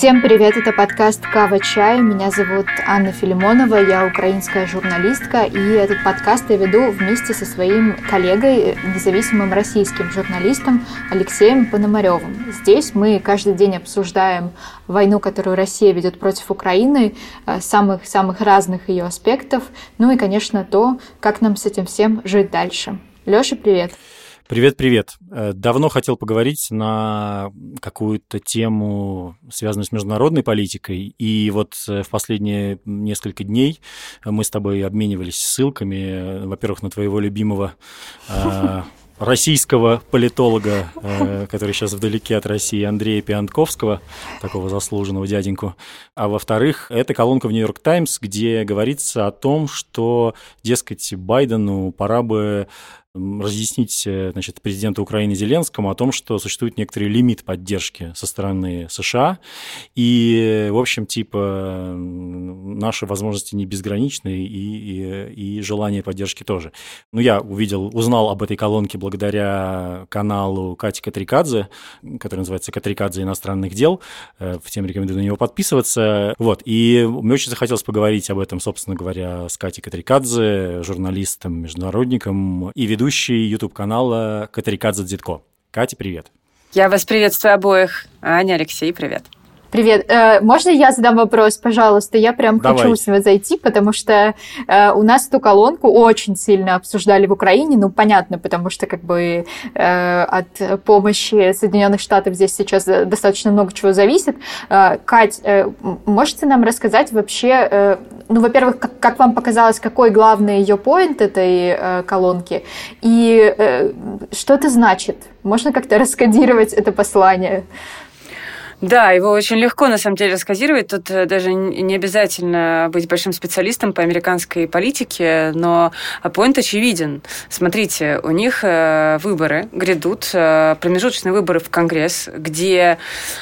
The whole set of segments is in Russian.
Всем привет, это подкаст «Кава Чай». Меня зовут Анна Филимонова, я украинская журналистка, и этот подкаст я веду вместе со своим коллегой, независимым российским журналистом Алексеем Пономаревым. Здесь мы каждый день обсуждаем войну, которую Россия ведет против Украины, самых-самых э, разных ее аспектов, ну и, конечно, то, как нам с этим всем жить дальше. Леша, привет! Привет-привет. Э, давно хотел поговорить на какую-то тему, связанную с международной политикой. И вот э, в последние несколько дней мы с тобой обменивались ссылками, во-первых, на твоего любимого э, российского политолога, который сейчас вдалеке от России, Андрея Пиантковского, такого заслуженного дяденьку. А во-вторых, это колонка в «Нью-Йорк Таймс», где говорится о том, что, дескать, Байдену пора бы разъяснить э, значит, президенту Украины Зеленскому о том, что существует некоторый лимит поддержки со стороны США. И, в общем, типа, наши возможности не безграничны, и, и, и желание поддержки тоже. Ну, я увидел, узнал об этой колонке благодаря каналу Кати Катрикадзе, который называется «Катрикадзе иностранных дел». Э, всем рекомендую на него подписываться. Вот. И мне очень захотелось поговорить об этом, собственно говоря, с Катей Катрикадзе, журналистом, международником и ведущий YouTube-канала Катарикадзе Дзитко. Катя, привет. Я вас приветствую обоих. Аня, Алексей, привет. Привет. Э, можно я задам вопрос, пожалуйста? Я прям Давай. хочу с вами зайти, потому что э, у нас эту колонку очень сильно обсуждали в Украине. Ну, понятно, потому что как бы э, от помощи Соединенных Штатов здесь сейчас достаточно много чего зависит. Кать, можете нам рассказать вообще, ну, во-первых, как, как вам показалось, какой главный ее поинт этой колонки, и что это значит? Можно как-то раскодировать это послание? Да, его очень легко, на самом деле, рассказировать. Тут э, даже не обязательно быть большим специалистом по американской политике, но поинт очевиден. Смотрите, у них э, выборы грядут, э, промежуточные выборы в Конгресс, где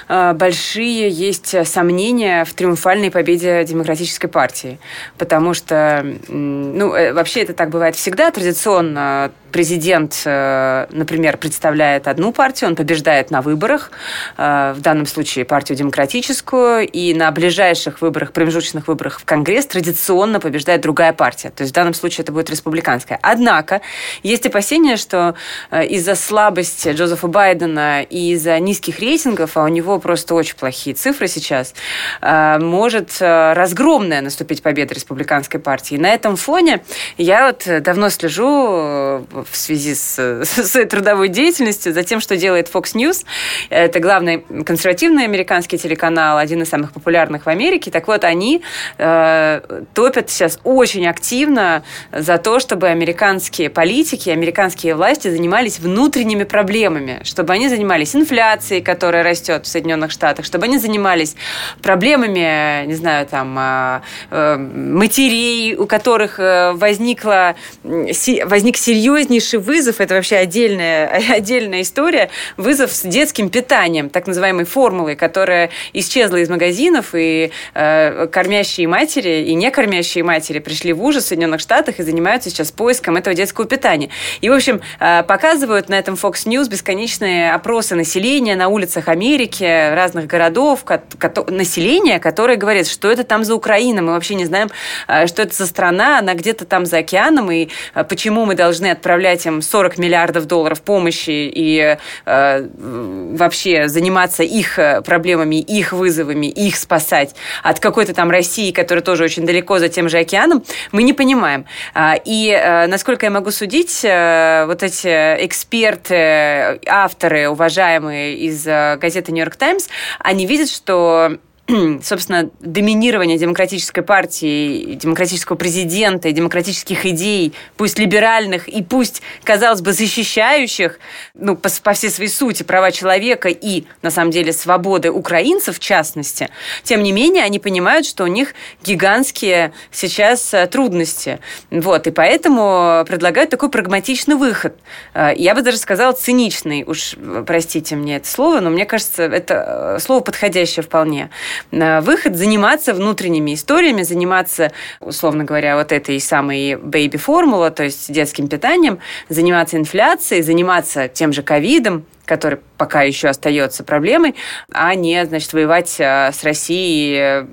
большие есть сомнения в триумфальной победе Демократической партии. Потому что, ну, вообще это так бывает всегда. Традиционно президент, например, представляет одну партию, он побеждает на выборах, в данном случае случае партию демократическую, и на ближайших выборах, промежуточных выборах в Конгресс традиционно побеждает другая партия. То есть в данном случае это будет республиканская. Однако есть опасения, что э, из-за слабости Джозефа Байдена и из-за низких рейтингов, а у него просто очень плохие цифры сейчас, э, может э, разгромная наступить победа республиканской партии. На этом фоне я вот давно слежу в связи с, с своей трудовой деятельностью за тем, что делает Fox News. Это главный консервативный крупный американский телеканал, один из самых популярных в Америке. Так вот, они э, топят сейчас очень активно за то, чтобы американские политики, американские власти занимались внутренними проблемами, чтобы они занимались инфляцией, которая растет в Соединенных Штатах, чтобы они занимались проблемами, не знаю, там, э, э, матерей, у которых э, возникла, возник серьезнейший вызов, это вообще отдельная, отдельная история, вызов с детским питанием, так называемой формулы формулой, которая исчезла из магазинов, и э, кормящие матери и не кормящие матери пришли в ужас в Соединенных Штатах и занимаются сейчас поиском этого детского питания. И, в общем, э, показывают на этом Fox News бесконечные опросы населения на улицах Америки, разных городов, ко- ко- населения, которое говорит, что это там за Украина, мы вообще не знаем, э, что это за страна, она где-то там за океаном, и э, почему мы должны отправлять им 40 миллиардов долларов помощи и э, вообще заниматься их э, проблемами, их вызовами, их спасать от какой-то там России, которая тоже очень далеко за тем же океаном, мы не понимаем. А, и, э, насколько я могу судить, э, вот эти эксперты, авторы, уважаемые из э, газеты «Нью-Йорк Таймс», они видят, что собственно, доминирование демократической партии, демократического президента демократических идей, пусть либеральных и пусть, казалось бы, защищающих, ну, по, по всей своей сути, права человека и, на самом деле, свободы украинцев, в частности, тем не менее, они понимают, что у них гигантские сейчас э, трудности. Вот, и поэтому предлагают такой прагматичный выход. Э, я бы даже сказала циничный, уж простите мне это слово, но мне кажется, это э, слово подходящее вполне. Э, выход заниматься внутренними историями, заниматься, условно говоря, вот этой самой бэйби-формула, то есть детским питанием, заниматься инфляцией, заниматься тем же ковидом, который пока еще остается проблемой, а не, значит, воевать э, с Россией,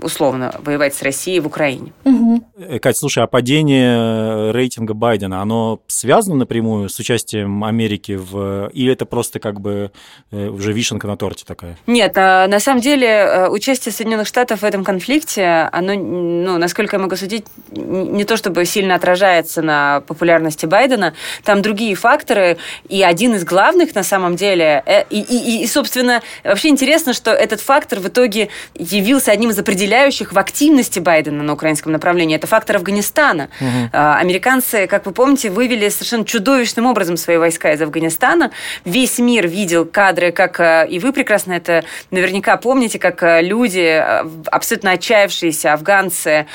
условно, воевать с Россией в Украине. Угу. Катя, слушай, а падение рейтинга Байдена, оно связано напрямую с участием Америки в... Или это просто как бы э, уже вишенка на торте такая? Нет, а, на самом деле участие Соединенных Штатов в этом конфликте, оно, ну, насколько я могу судить, не то чтобы сильно отражается на популярности Байдена, там другие факторы, и один из главных, на самом деле. Э, и, и, и, собственно, вообще интересно, что этот фактор в итоге явился одним из определяющих в активности Байдена на украинском направлении. Это фактор Афганистана. Угу. Американцы, как вы помните, вывели совершенно чудовищным образом свои войска из Афганистана. Весь мир видел кадры, как э, и вы прекрасно это наверняка помните, как э, люди, абсолютно отчаявшиеся афганцы,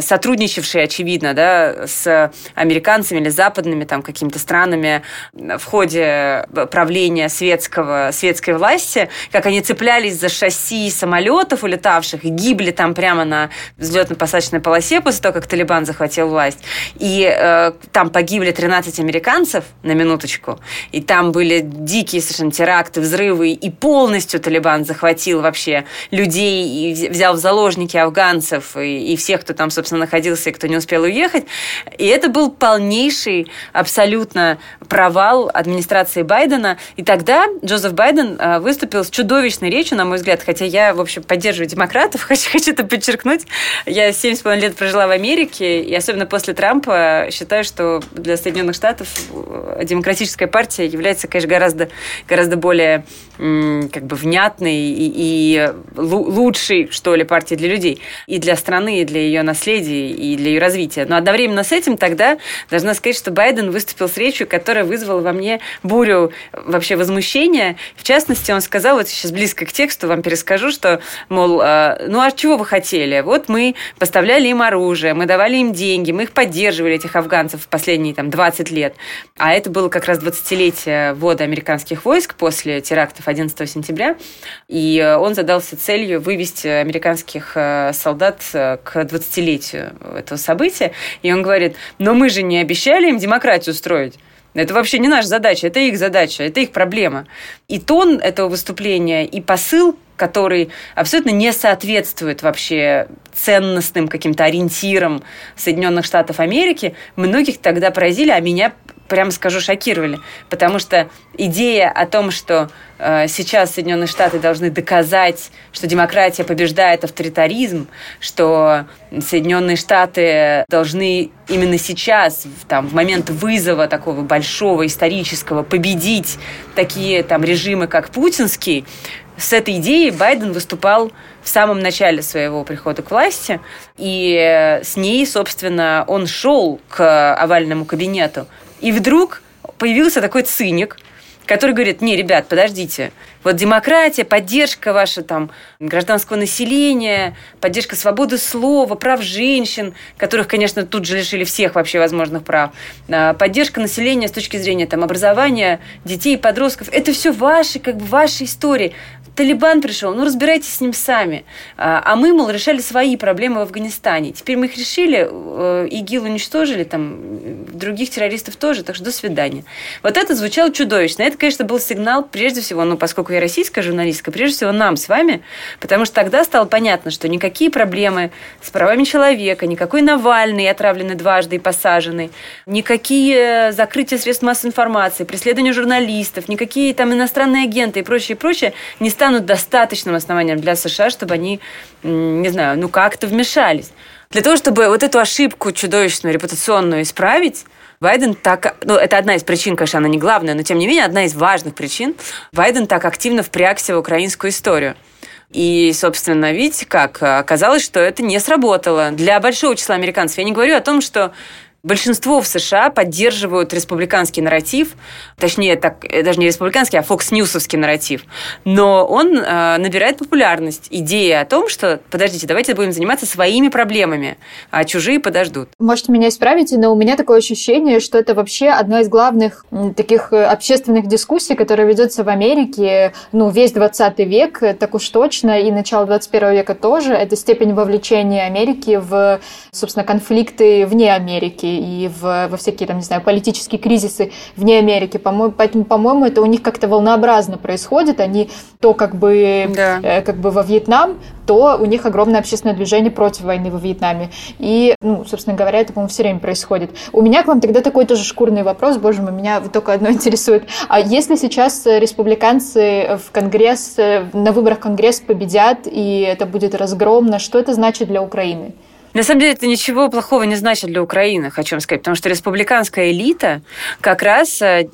сотрудничавшие, очевидно, да, с американцами или западными там какими-то странами в ходе правления светского, светской власти, как они цеплялись за шасси самолетов улетавших и гибли там прямо на взлетно-посадочной полосе после того, как Талибан захватил власть. И э, там погибли 13 американцев, на минуточку, и там были дикие совершенно теракты, взрывы, и полностью Талибан захватил вообще людей и взял в заложники афганцев и, и всех, кто там, собственно, находился и кто не успел уехать. И это был полнейший абсолютно провал администрации Байдена, и тогда Джозеф Байден э, выступил с чудовищной речью, на мой взгляд, хотя я, в общем, поддерживаю демократов, хочу, хочу это подчеркнуть. Я 7,5 лет прожила в Америке, и особенно после Трампа считаю, что для Соединенных Штатов э, демократическая партия является, конечно, гораздо, гораздо более как бы внятной и, и лучшей, что ли, партией для людей. И для страны, и для ее наследия, и для ее развития. Но одновременно с этим тогда должна сказать, что Байден выступил с речью, которая вызвала во мне бурю вообще возмущения. В частности, он сказал, вот сейчас близко к тексту вам перескажу, что, мол, э, ну а чего вы хотели? Вот мы поставляли им оружие, мы давали им деньги, мы их поддерживали, этих афганцев, в последние там 20 лет. А это было как раз 20-летие ввода американских войск после терактов 11 сентября. И он задался целью вывести американских э, солдат э, к 20-летию этого события. И он говорит, но мы же не обещали им демократию строить. Это вообще не наша задача, это их задача, это их проблема. И тон этого выступления, и посыл, который абсолютно не соответствует вообще ценностным каким-то ориентирам Соединенных Штатов Америки, многих тогда поразили, а меня прямо скажу, шокировали. Потому что идея о том, что э, сейчас Соединенные Штаты должны доказать, что демократия побеждает авторитаризм, что Соединенные Штаты должны именно сейчас, там, в момент вызова такого большого исторического, победить такие там режимы, как путинский, с этой идеей Байден выступал в самом начале своего прихода к власти, и с ней, собственно, он шел к овальному кабинету и вдруг появился такой циник, который говорит, не, ребят, подождите, вот демократия, поддержка ваша там гражданского населения, поддержка свободы слова, прав женщин, которых, конечно, тут же лишили всех вообще возможных прав, а, поддержка населения с точки зрения там образования детей и подростков, это все ваши, как бы ваши истории. Талибан пришел, ну разбирайтесь с ним сами. А, а мы, мол, решали свои проблемы в Афганистане. Теперь мы их решили, э, ИГИЛ уничтожили, там, других террористов тоже, так что до свидания. Вот это звучало чудовищно. Это, конечно, был сигнал, прежде всего, ну, поскольку я российская журналистка, прежде всего нам с вами, потому что тогда стало понятно, что никакие проблемы с правами человека, никакой Навальный, отравленный дважды и посаженный, никакие закрытия средств массовой информации, преследование журналистов, никакие там иностранные агенты и прочее, прочее не станут достаточным основанием для США, чтобы они, не знаю, ну как-то вмешались. Для того, чтобы вот эту ошибку чудовищную, репутационную исправить, Байден так... Ну, это одна из причин, конечно, она не главная, но, тем не менее, одна из важных причин. Байден так активно впрягся в украинскую историю. И, собственно, видите как, оказалось, что это не сработало для большого числа американцев. Я не говорю о том, что Большинство в США поддерживают республиканский нарратив, точнее, так, э, даже не республиканский, а Newsовский нарратив. Но он э, набирает популярность. Идея о том, что, подождите, давайте будем заниматься своими проблемами, а чужие подождут. Можете меня исправить, но у меня такое ощущение, что это вообще одна из главных таких э, общественных дискуссий, которая ведется в Америке, ну, весь 20 век, э, так уж точно, и начало 21 века тоже. Это степень вовлечения Америки в, собственно, конфликты вне Америки и в, во всякие, там, не знаю, политические кризисы вне Америки. По-моему, поэтому, по-моему, это у них как-то волнообразно происходит. Они то как бы, да. э, как бы во Вьетнам, то у них огромное общественное движение против войны во Вьетнаме. И, ну, собственно говоря, это, по-моему, все время происходит. У меня к вам тогда такой тоже шкурный вопрос, боже мой, меня вот только одно интересует. А если сейчас республиканцы в Конгресс, на выборах Конгресс победят, и это будет разгромно, что это значит для Украины? На самом деле это ничего плохого не значит для Украины, хочу вам сказать, потому что республиканская элита как раз э,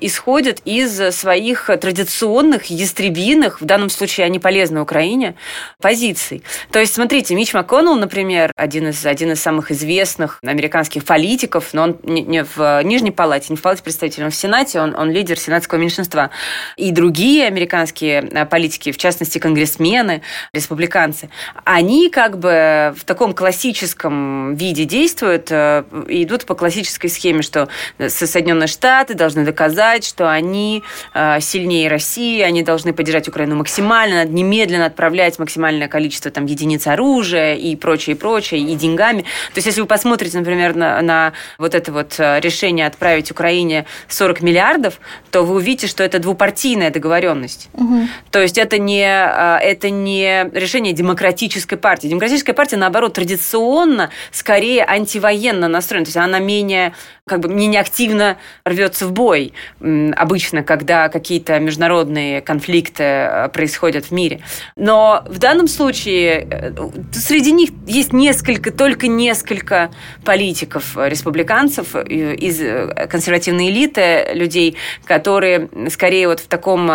исходит из своих традиционных, ястребиных, в данном случае они полезны Украине, позиций. То есть, смотрите, Мич МакКоннелл, например, один из, один из самых известных американских политиков, но он не, не в Нижней Палате, не в Палате представителей, он в Сенате, он, он лидер сенатского меньшинства. И другие американские э, политики, в частности, конгрессмены, республиканцы, они как бы в таком классическом классическом виде действуют э, и идут по классической схеме, что Соединенные Штаты должны доказать, что они э, сильнее России, они должны поддержать Украину максимально, надо немедленно отправлять максимальное количество там, единиц оружия и прочее, и прочее, и деньгами. То есть, если вы посмотрите, например, на, на вот это вот э, решение отправить Украине 40 миллиардов, то вы увидите, что это двупартийная договоренность. Угу. То есть, это не, это не решение демократической партии. Демократическая партия, наоборот, традиционно традиционно скорее антивоенно настроена. То есть она менее, как бы, менее активно рвется в бой обычно, когда какие-то международные конфликты э, происходят в мире. Но в данном случае э, среди них есть несколько, только несколько политиков, республиканцев из э, консервативной элиты, людей, которые скорее вот в таком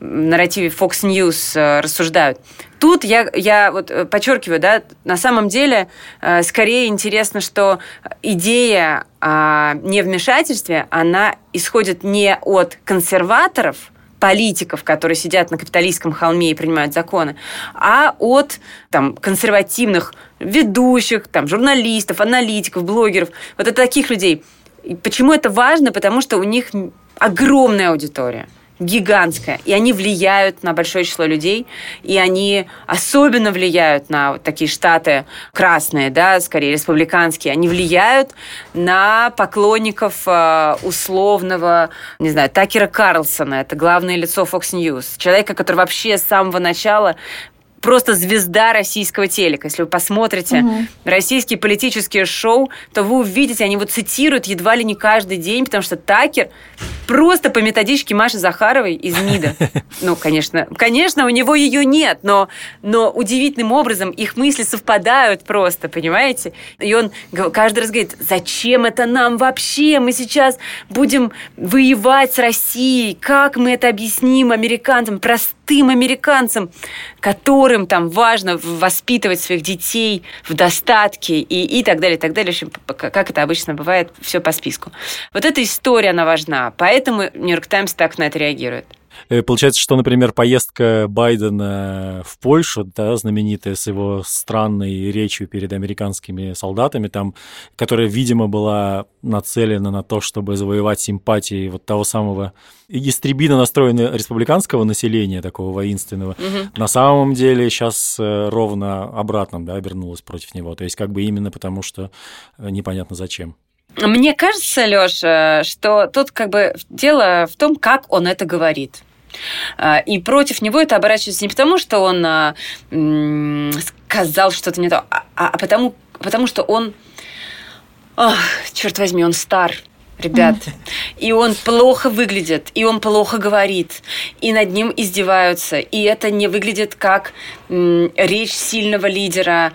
нарративе Fox News рассуждают. Тут я, я вот э, подчеркиваю, да, на самом деле э, скорее интересно, что идея о невмешательстве, она исходит не от консерваторов, политиков, которые сидят на капиталистском холме и принимают законы, а от там, консервативных ведущих, там, журналистов, аналитиков, блогеров, вот от таких людей. Почему это важно? Потому что у них огромная аудитория гигантская, и они влияют на большое число людей, и они особенно влияют на вот такие штаты красные, да, скорее республиканские, они влияют на поклонников э, условного, не знаю, Такера Карлсона, это главное лицо Fox News, человека, который вообще с самого начала просто звезда российского телека. Если вы посмотрите угу. российские политические шоу, то вы увидите, они его цитируют едва ли не каждый день, потому что Такер просто по методичке Маши Захаровой из МИДа. Ну, конечно, конечно, у него ее нет, но, но удивительным образом их мысли совпадают просто, понимаете? И он каждый раз говорит, зачем это нам вообще? Мы сейчас будем воевать с Россией. Как мы это объясним американцам, простым американцам, которые которым там важно воспитывать своих детей в достатке и, и так далее, и так далее. В общем, как это обычно бывает, все по списку. Вот эта история, она важна. Поэтому Нью-Йорк Таймс так на это реагирует. Э, получается, что, например, поездка Байдена в Польшу, да, знаменитая с его странной речью перед американскими солдатами, там, которая, видимо, была нацелена на то, чтобы завоевать симпатии вот того самого истребино настроенного республиканского населения, такого воинственного, угу. на самом деле сейчас э, ровно обратно да, обернулась против него. То есть как бы именно потому, что э, непонятно зачем. Мне кажется, Лёша, что тут как бы дело в том, как он это говорит. А, и против него это оборачивается не потому, что он а, сказал что-то не то, а, а потому, потому что он, ох, черт возьми, он стар, ребят. И он плохо выглядит, и он плохо говорит, и над ним издеваются. И это не выглядит как речь сильного лидера,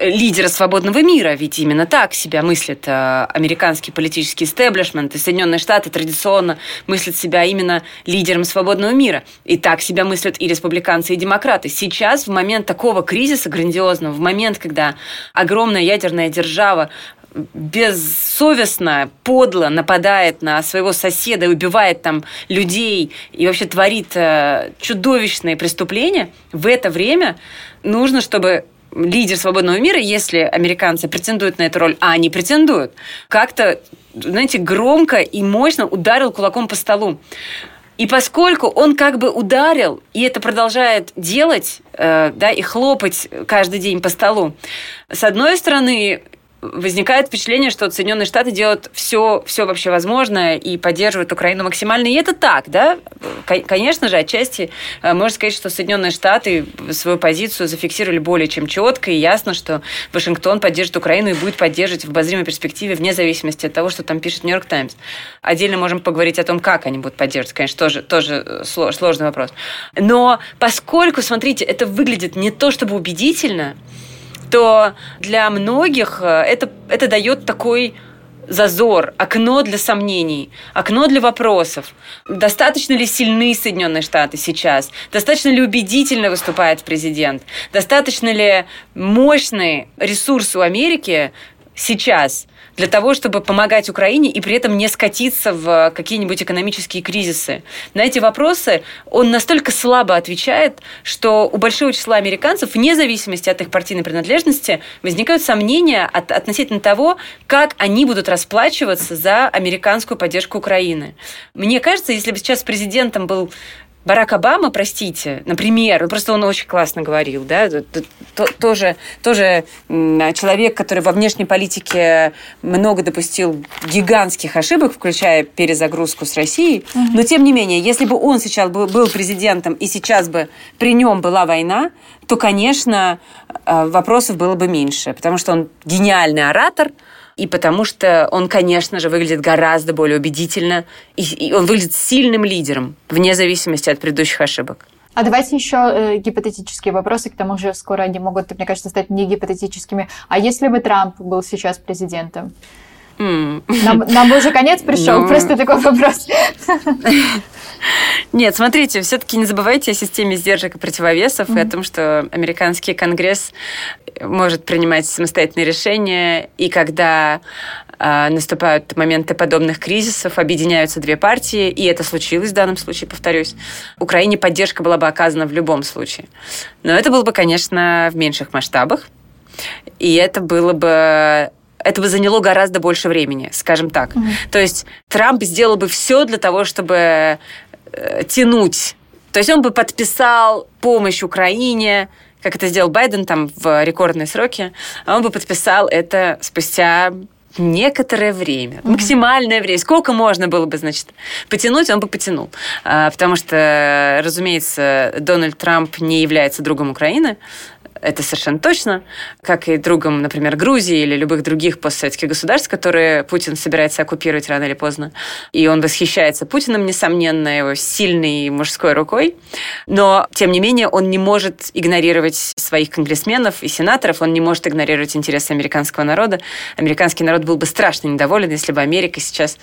лидера свободного мира, ведь именно так себя мыслит э, американский политический истеблишмент, и Соединенные Штаты традиционно мыслят себя именно лидером свободного мира. И так себя мыслят и республиканцы, и демократы. Сейчас, в момент такого кризиса грандиозного, в момент, когда огромная ядерная держава бессовестно, подло нападает на своего соседа, убивает там людей и вообще творит э, чудовищные преступления, в это время нужно, чтобы лидер свободного мира, если американцы претендуют на эту роль, а они претендуют, как-то, знаете, громко и мощно ударил кулаком по столу. И поскольку он как бы ударил, и это продолжает делать, э, да, и хлопать каждый день по столу, с одной стороны, возникает впечатление, что Соединенные Штаты делают все, все вообще возможное и поддерживают Украину максимально. И это так, да? Конечно же, отчасти э, можно сказать, что Соединенные Штаты свою позицию зафиксировали более чем четко, и ясно, что Вашингтон поддержит Украину и будет поддерживать в обозримой перспективе вне зависимости от того, что там пишет Нью-Йорк Таймс. Отдельно можем поговорить о том, как они будут поддерживать. Конечно, тоже, тоже э, сложный вопрос. Но поскольку, смотрите, это выглядит не то чтобы убедительно, то для многих э, это, это дает такой зазор, окно для сомнений, окно для вопросов. Достаточно ли сильны Соединенные Штаты сейчас? Достаточно ли убедительно выступает президент? Достаточно ли мощный ресурс у Америки сейчас – для того, чтобы помогать Украине и при этом не скатиться в какие-нибудь экономические кризисы? На эти вопросы он настолько слабо отвечает, что у большого числа американцев, вне зависимости от их партийной принадлежности, возникают сомнения от, относительно того, как они будут расплачиваться за американскую поддержку Украины. Мне кажется, если бы сейчас президентом был Барак Обама, простите, например, ну, просто он очень классно говорил, да, тоже, тоже человек, который во внешней политике много допустил гигантских ошибок, включая перезагрузку с Россией, угу. но тем не менее, если бы он сейчас был, был президентом и сейчас бы при нем была война, то, конечно, э, вопросов было бы меньше, потому что он гениальный оратор, и потому что он, конечно же, выглядит гораздо более убедительно, и, и он выглядит сильным лидером, вне зависимости от предыдущих ошибок. А давайте еще э, гипотетические вопросы, к тому же скоро они могут, мне кажется, стать не гипотетическими. А если бы Трамп был сейчас президентом? Mm. Нам, нам уже конец пришел, ну... просто такой вопрос. Нет, смотрите, все-таки не забывайте о системе сдержек и противовесов mm-hmm. и о том, что американский конгресс может принимать самостоятельные решения, и когда э, наступают моменты подобных кризисов, объединяются две партии, и это случилось в данном случае, повторюсь. Украине поддержка была бы оказана в любом случае. Но это было бы, конечно, в меньших масштабах, и это было бы это бы заняло гораздо больше времени, скажем так. Mm-hmm. То есть Трамп сделал бы все для того, чтобы э, тянуть. То есть он бы подписал помощь Украине, как это сделал Байден там в рекордные сроки, а он бы подписал это спустя некоторое время, mm-hmm. максимальное время. Сколько можно было бы, значит, потянуть, он бы потянул. А, потому что, разумеется, Дональд Трамп не является другом Украины это совершенно точно, как и другом, например, Грузии или любых других постсоветских государств, которые Путин собирается оккупировать рано или поздно. И он восхищается Путиным, несомненно, его сильной мужской рукой. Но, тем не менее, он не может игнорировать своих конгрессменов и сенаторов, он не может игнорировать интересы американского народа. Американский народ был бы страшно недоволен, если бы Америка сейчас...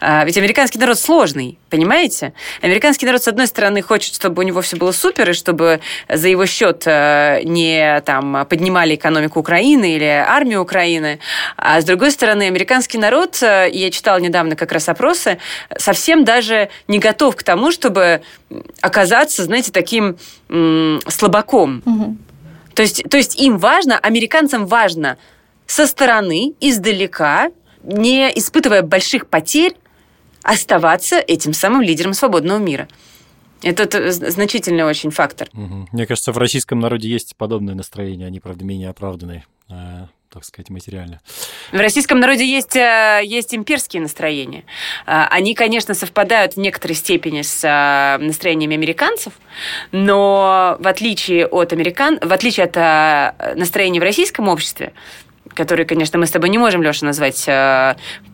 А, ведь американский народ сложный, понимаете? Американский народ, с одной стороны, хочет, чтобы у него все было супер, и чтобы за его счет а, не там поднимали экономику Украины или армию Украины. А с другой стороны, американский народ, э, я читала недавно как раз опросы, совсем даже не готов к тому, чтобы оказаться, знаете, таким слабаком. Угу. То, есть, то есть им важно, американцам важно со стороны, издалека, не испытывая больших потерь, оставаться этим самым лидером свободного мира. Это значительный очень фактор. Угу. Мне кажется, в российском народе есть подобное настроение, они, правда, менее оправданные э, так сказать, материально. В российском народе есть, э, есть имперские настроения. Э, они, конечно, совпадают в некоторой степени с настроениями американцев, но в отличие от американ, в отличие от настроений в российском обществе, которые, конечно, мы с тобой не можем, Леша, назвать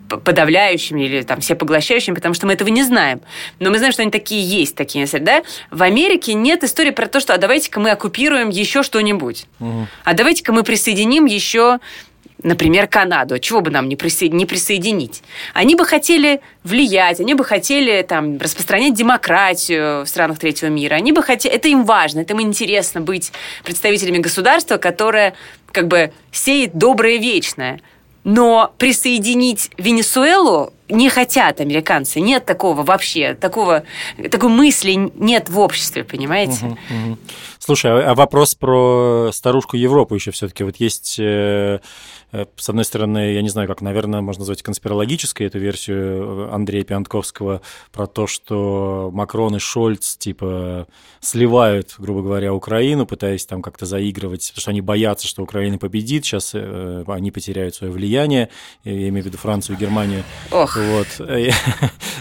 подавляющими или там все поглощающими, потому что мы этого не знаем. Но мы знаем, что они такие есть, такие, да? В Америке нет истории про то, что а давайте-ка мы оккупируем еще что-нибудь. Угу. А давайте-ка мы присоединим еще например, Канаду. Чего бы нам не, присо... не присоединить? Они бы хотели влиять, они бы хотели там, распространять демократию в странах третьего мира. Они бы хотели... Это им важно, это им интересно быть представителями государства, которое как бы сеет доброе вечное. Но присоединить Венесуэлу не хотят американцы. Нет такого вообще, такого, такой мысли нет в обществе, понимаете? Угу, угу. Слушай, а, а вопрос про старушку Европу еще все-таки. Вот есть э, Э, с одной стороны, я не знаю, как, наверное, можно назвать конспирологической эту версию Андрея Пиантковского про то, что Макрон и Шольц, типа, сливают, грубо говоря, Украину, пытаясь там как-то заигрывать, потому что они боятся, что Украина победит, сейчас э, они потеряют свое влияние, я имею в виду Францию и Германию. Ох. Вот.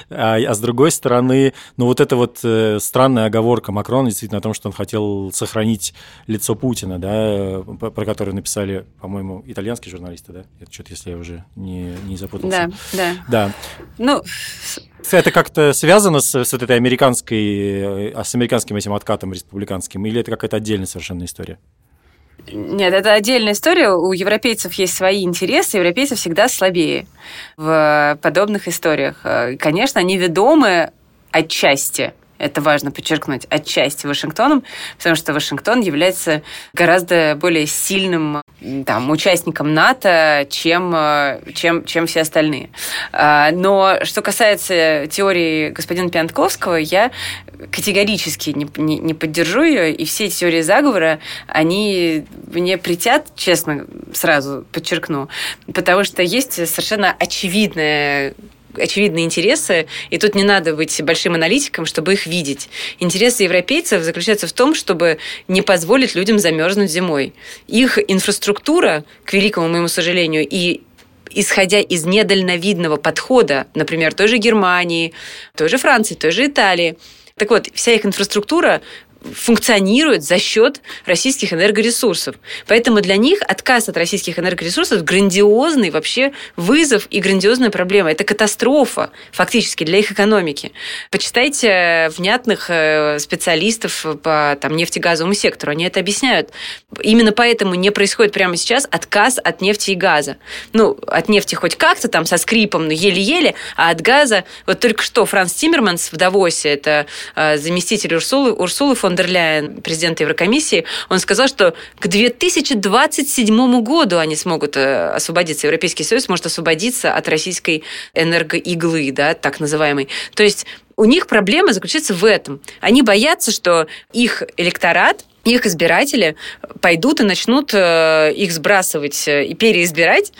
А, а с другой стороны, ну вот эта вот э, странная оговорка Макрона действительно о том, что он хотел сохранить лицо Путина, да, про которое написали, по-моему, итальянский журналисты, да? Это что-то, если я уже не, не запутался. Да, да. Да. Ну, это как-то связано с, с вот этой американской, э, с американским этим откатом республиканским, или это какая-то отдельная совершенно история? Нет, это отдельная история. У европейцев есть свои интересы, европейцы всегда слабее в подобных историях. Э, конечно, они ведомы отчасти это важно подчеркнуть, отчасти Вашингтоном, потому что Вашингтон является гораздо более сильным там, участником НАТО, чем, чем, чем все остальные. А, но что касается теории господина Пиантковского, я категорически не, не, не поддержу ее, и все эти теории заговора, они мне притят, честно, сразу подчеркну, потому что есть совершенно очевидная очевидные интересы, и тут не надо быть большим аналитиком, чтобы их видеть. Интересы европейцев заключаются в том, чтобы не позволить людям замерзнуть зимой. Их инфраструктура, к великому моему сожалению, и исходя из недальновидного подхода, например, той же Германии, той же Франции, той же Италии, так вот, вся их инфраструктура функционирует за счет российских энергоресурсов. Поэтому для них отказ от российских энергоресурсов грандиозный вообще вызов и грандиозная проблема. Это катастрофа фактически для их экономики. Почитайте внятных э, специалистов по там, нефтегазовому сектору. Они это объясняют. Именно поэтому не происходит прямо сейчас отказ от нефти и газа. Ну, от нефти хоть как-то там со скрипом, но еле-еле, а от газа... Вот только что Франц Тиммерманс в Давосе, это э, заместитель Урсулы, Урсулы фон дер Ляйен, президента Еврокомиссии, он сказал, что к 2027 году они смогут э, освободиться, Европейский Союз может освободиться от российской энергоиглы, да, так называемой. То есть у них проблема заключается в этом. Они боятся, что их электорат их избиратели пойдут и начнут э, их сбрасывать и переизбирать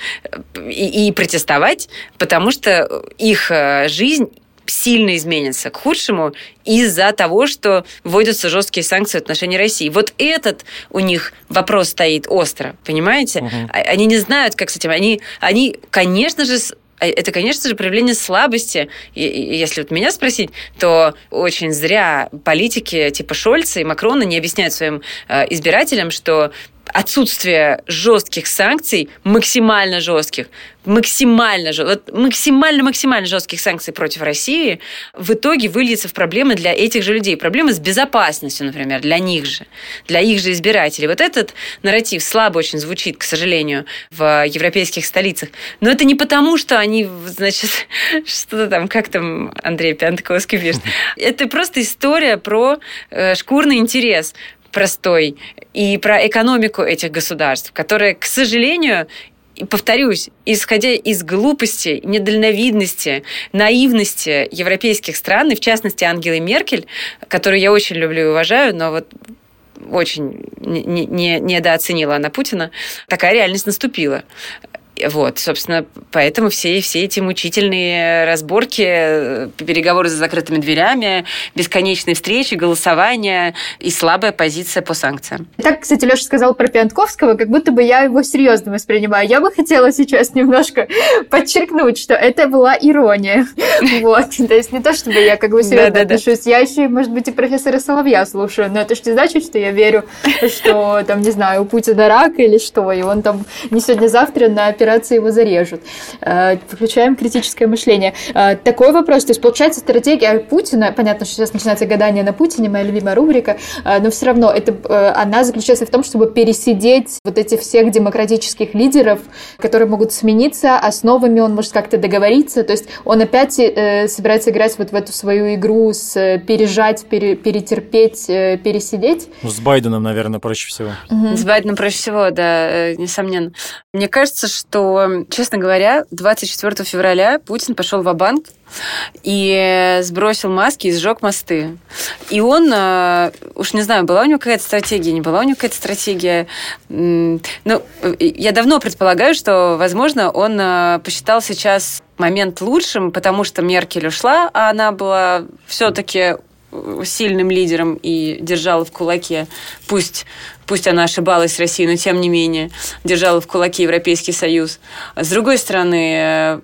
и, и протестовать, потому что их э, жизнь сильно изменится к худшему из-за того, что вводятся жесткие санкции в отношении России. Вот этот у них вопрос стоит остро, понимаете? Угу. Они не знают, как с этим. Они, они конечно же, а это, конечно же, проявление слабости. И, если вот меня спросить, то очень зря политики типа Шольца и Макрона не объясняют своим э, избирателям, что отсутствие жестких санкций, максимально жестких, максимально, вот максимально, максимально жестких санкций против России в итоге выльется в проблемы для этих же людей. Проблемы с безопасностью, например, для них же, для их же избирателей. Вот этот нарратив слабо очень звучит, к сожалению, в европейских столицах. Но это не потому, что они, значит, что-то там, как там Андрей Пянтковский пишет. Это просто история про э, шкурный интерес простой и про экономику этих государств, которая, к сожалению, и повторюсь, исходя из глупости, недальновидности, наивности европейских стран, и в частности Ангелы Меркель, которую я очень люблю и уважаю, но вот очень не, не, недооценила она Путина, такая реальность наступила. Вот, собственно, поэтому все, все эти мучительные разборки, переговоры за закрытыми дверями, бесконечные встречи, голосования и слабая позиция по санкциям. Так, кстати, Леша сказал про Пиантковского, как будто бы я его серьезно воспринимаю. Я бы хотела сейчас немножко подчеркнуть, что это была ирония. Вот. То есть не то, чтобы я как бы серьезно отношусь. Я еще, может быть, и профессора Соловья слушаю, но это же не значит, что я верю, что там, не знаю, у Путина рак или что, и он там не сегодня-завтра на операции его зарежут. Э, включаем критическое мышление. Э, такой вопрос. То есть, получается, стратегия Путина, понятно, что сейчас начинается гадание на Путине, моя любимая рубрика, э, но все равно это, она заключается в том, чтобы пересидеть вот этих всех демократических лидеров, которые могут смениться, а с новыми он может как-то договориться. То есть он опять собирается играть вот в эту свою игру с пережать, пере, перетерпеть, пересидеть. Ну, с Байденом, наверное, проще всего. Угу. С Байденом проще всего, да, несомненно. Мне кажется, что что, честно говоря, 24 февраля Путин пошел в банк и сбросил маски и сжег мосты. И он, э, уж не знаю, была у него какая-то стратегия, не была у него какая-то стратегия. Ну, я давно предполагаю, что, возможно, он э, посчитал сейчас момент лучшим, потому что Меркель ушла, а она была все-таки сильным лидером и держала в кулаке, пусть, пусть она ошибалась с Россией, но тем не менее держала в кулаке Европейский Союз. С другой стороны,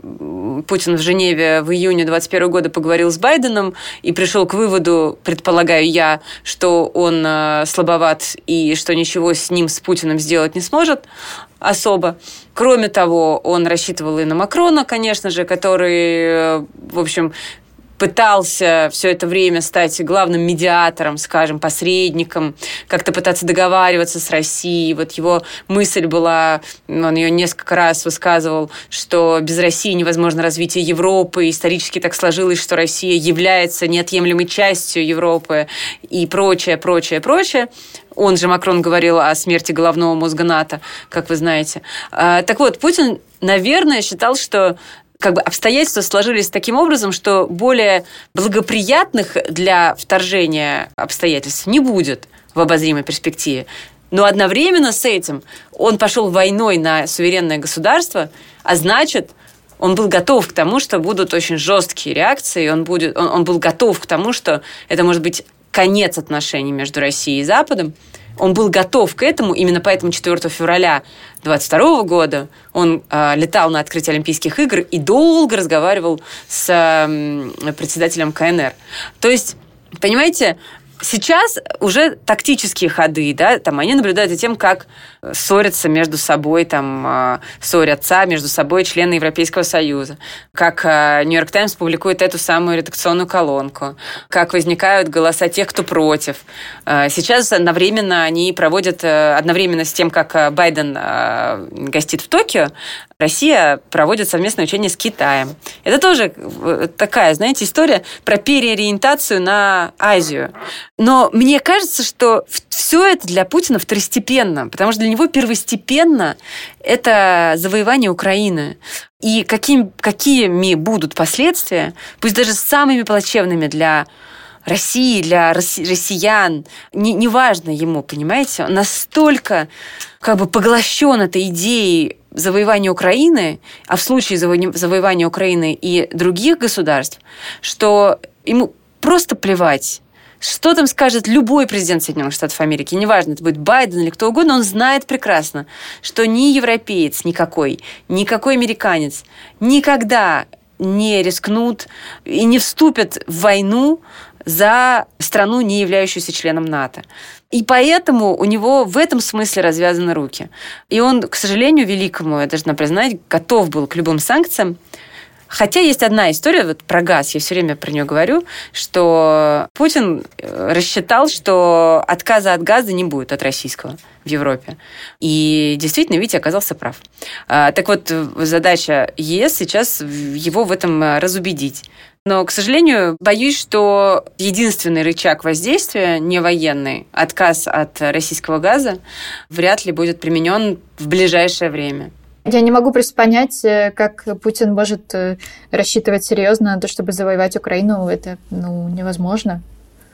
Путин в Женеве в июне 2021 года поговорил с Байденом и пришел к выводу, предполагаю я, что он э, слабоват и что ничего с ним, с Путиным сделать не сможет особо. Кроме того, он рассчитывал и на Макрона, конечно же, который, э, в общем, пытался все это время стать главным медиатором, скажем, посредником, как-то пытаться договариваться с Россией. Вот его мысль была, он ее несколько раз высказывал, что без России невозможно развитие Европы. Исторически так сложилось, что Россия является неотъемлемой частью Европы и прочее, прочее, прочее. Он же, Макрон, говорил о смерти головного мозга НАТО, как вы знаете. А, так вот, Путин, наверное, считал, что как бы обстоятельства сложились таким образом, что более благоприятных для вторжения обстоятельств не будет в обозримой перспективе. Но одновременно с этим он пошел войной на суверенное государство, а значит, он был готов к тому, что будут очень жесткие реакции, он, будет, он, он был готов к тому, что это может быть конец отношений между Россией и Западом. Он был готов к этому, именно поэтому 4 февраля 22 года он э, летал на открытие Олимпийских игр и долго разговаривал с э, председателем КНР. То есть, понимаете, сейчас уже тактические ходы, да, там они наблюдают за тем, как ссорятся между собой, там, а, ссорятся между собой члены Европейского Союза, как а, Нью-Йорк Таймс публикует эту самую редакционную колонку, как возникают голоса тех, кто против. А, сейчас одновременно они проводят, одновременно с тем, как Байден гостит в Токио, Россия проводит совместное учение с Китаем. Это тоже э, такая, знаете, история про переориентацию на Азию. Но мне кажется, что все это для Путина второстепенно, потому что для него первостепенно это завоевание Украины. И каким, какими будут последствия, пусть даже самыми плачевными для России, для россиян, не, неважно ему, понимаете, он настолько как бы поглощен этой идеей завоевания Украины, а в случае завоевания Украины и других государств, что ему просто плевать что там скажет любой президент Соединенных Штатов Америки, неважно, это будет Байден или кто угодно, он знает прекрасно, что ни европеец никакой, никакой американец никогда не рискнут и не вступят в войну за страну, не являющуюся членом НАТО. И поэтому у него в этом смысле развязаны руки. И он, к сожалению, великому, я должна признать, готов был к любым санкциям, Хотя есть одна история вот про газ, я все время про нее говорю, что Путин э, рассчитал, что отказа от газа не будет от российского в Европе. И действительно, видите, оказался прав. А, так вот, задача ЕС сейчас его в этом э, разубедить. Но, к сожалению, боюсь, что единственный рычаг воздействия, не военный, отказ от российского газа, вряд ли будет применен в ближайшее время. Я не могу просто понять, э, как Путин может э, рассчитывать серьезно на то, чтобы завоевать Украину. Это ну, невозможно.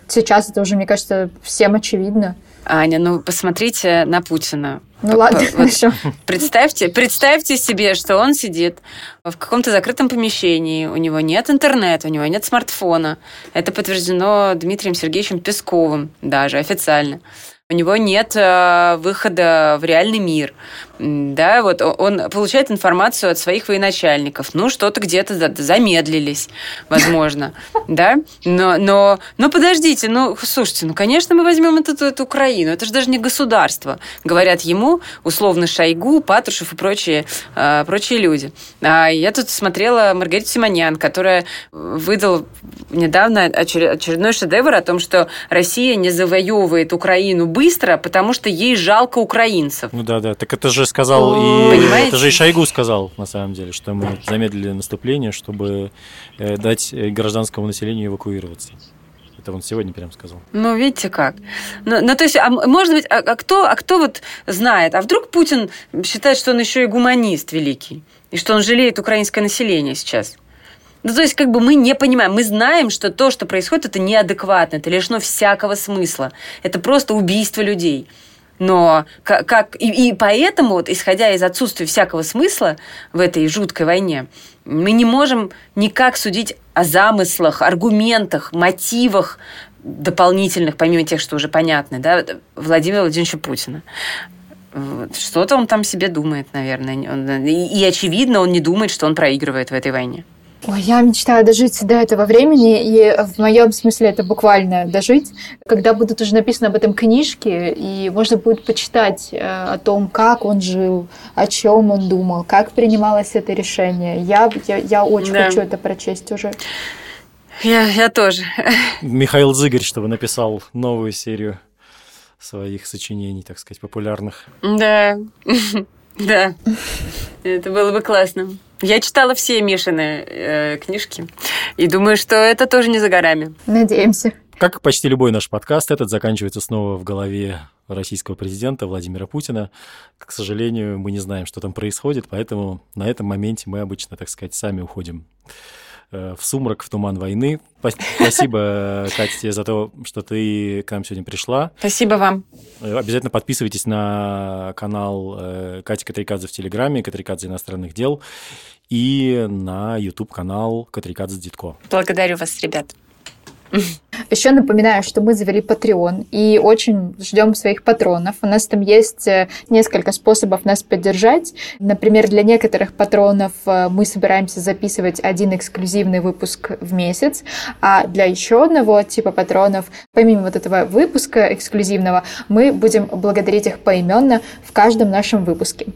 Сейчас это уже, мне кажется, всем очевидно. Аня, ну посмотрите на Путина. Ну ладно, вот, хорошо. Представьте, представьте себе, что он сидит в каком-то закрытом помещении, у него нет интернета, у него нет смартфона. Это подтверждено Дмитрием Сергеевичем Песковым даже официально у него нет э, выхода в реальный мир. Да, вот он получает информацию от своих военачальников. Ну, что-то где-то замедлились, возможно, да. Но, но, но подождите, ну, слушайте, ну, конечно, мы возьмем эту, эту Украину. Это же даже не государство, говорят ему, условно, Шойгу, Патрушев и прочие, э, прочие люди. А я тут смотрела Маргариту Симонян, которая выдала недавно очередной шедевр о том, что Россия не завоевывает Украину быстро, потому что ей жалко украинцев. Ну да, да. Так это же сказал и Понимаете? это же и Шойгу сказал на самом деле, что мы замедлили наступление, чтобы э, дать гражданскому населению эвакуироваться. Это он сегодня прям сказал. Ну, видите как. Ну, ну то есть, а, может быть, а, а, кто, а кто вот знает? А вдруг Путин считает, что он еще и гуманист великий? И что он жалеет украинское население сейчас? Ну, то есть, как бы мы не понимаем, мы знаем, что то, что происходит, это неадекватно, это лишено всякого смысла. Это просто убийство людей. Но как, как и, и поэтому, вот, исходя из отсутствия всякого смысла в этой жуткой войне, мы не можем никак судить о замыслах, аргументах, мотивах дополнительных, помимо тех, что уже понятны, да, Владимира Владимировича Путина. Что-то он там себе думает, наверное. И, и очевидно, он не думает, что он проигрывает в этой войне. Ой, я мечтаю дожить до этого времени, и в моем смысле это буквально дожить, когда будут уже написаны об этом книжки, и можно будет почитать э, о том, как он жил, о чем он думал, как принималось это решение. Я, я, я очень да. хочу это прочесть уже. Я, я тоже. Михаил Зыгорь, чтобы написал новую серию своих сочинений, так сказать, популярных. Да, да. Это было бы классно. Я читала все Мишины э, книжки и думаю, что это тоже не за горами. Надеемся. Как почти любой наш подкаст, этот заканчивается снова в голове российского президента Владимира Путина. К сожалению, мы не знаем, что там происходит, поэтому на этом моменте мы обычно, так сказать, сами уходим в сумрак, в туман войны. Спасибо, Катя, тебе за то, что ты к нам сегодня пришла. Спасибо вам. Э, обязательно подписывайтесь на канал э, Кати Катрикадзе в Телеграме, Катрикадзе иностранных дел, и на YouTube-канал Катрикадзе Дитко. Благодарю вас, ребят. Еще напоминаю, что мы завели Patreon и очень ждем своих патронов. У нас там есть э, несколько способов нас поддержать. Например, для некоторых патронов э, мы собираемся записывать один эксклюзивный выпуск в месяц, а для еще одного типа патронов, помимо вот этого выпуска эксклюзивного, мы будем благодарить их поименно в каждом нашем выпуске.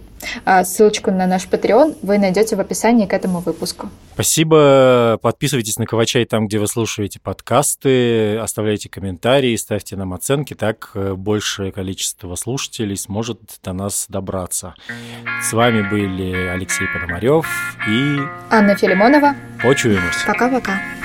А ссылочку на наш Patreon вы найдете в описании к этому выпуску. Спасибо. Подписывайтесь на Кавачай там, где вы слушаете подкасты, оставляйте комментарии, ставьте нам оценки, так э, большее количество слушателей сможет до нас добраться. С вами были Алексей Пономарев и Анна Филимонова. Почуемся. Пока-пока.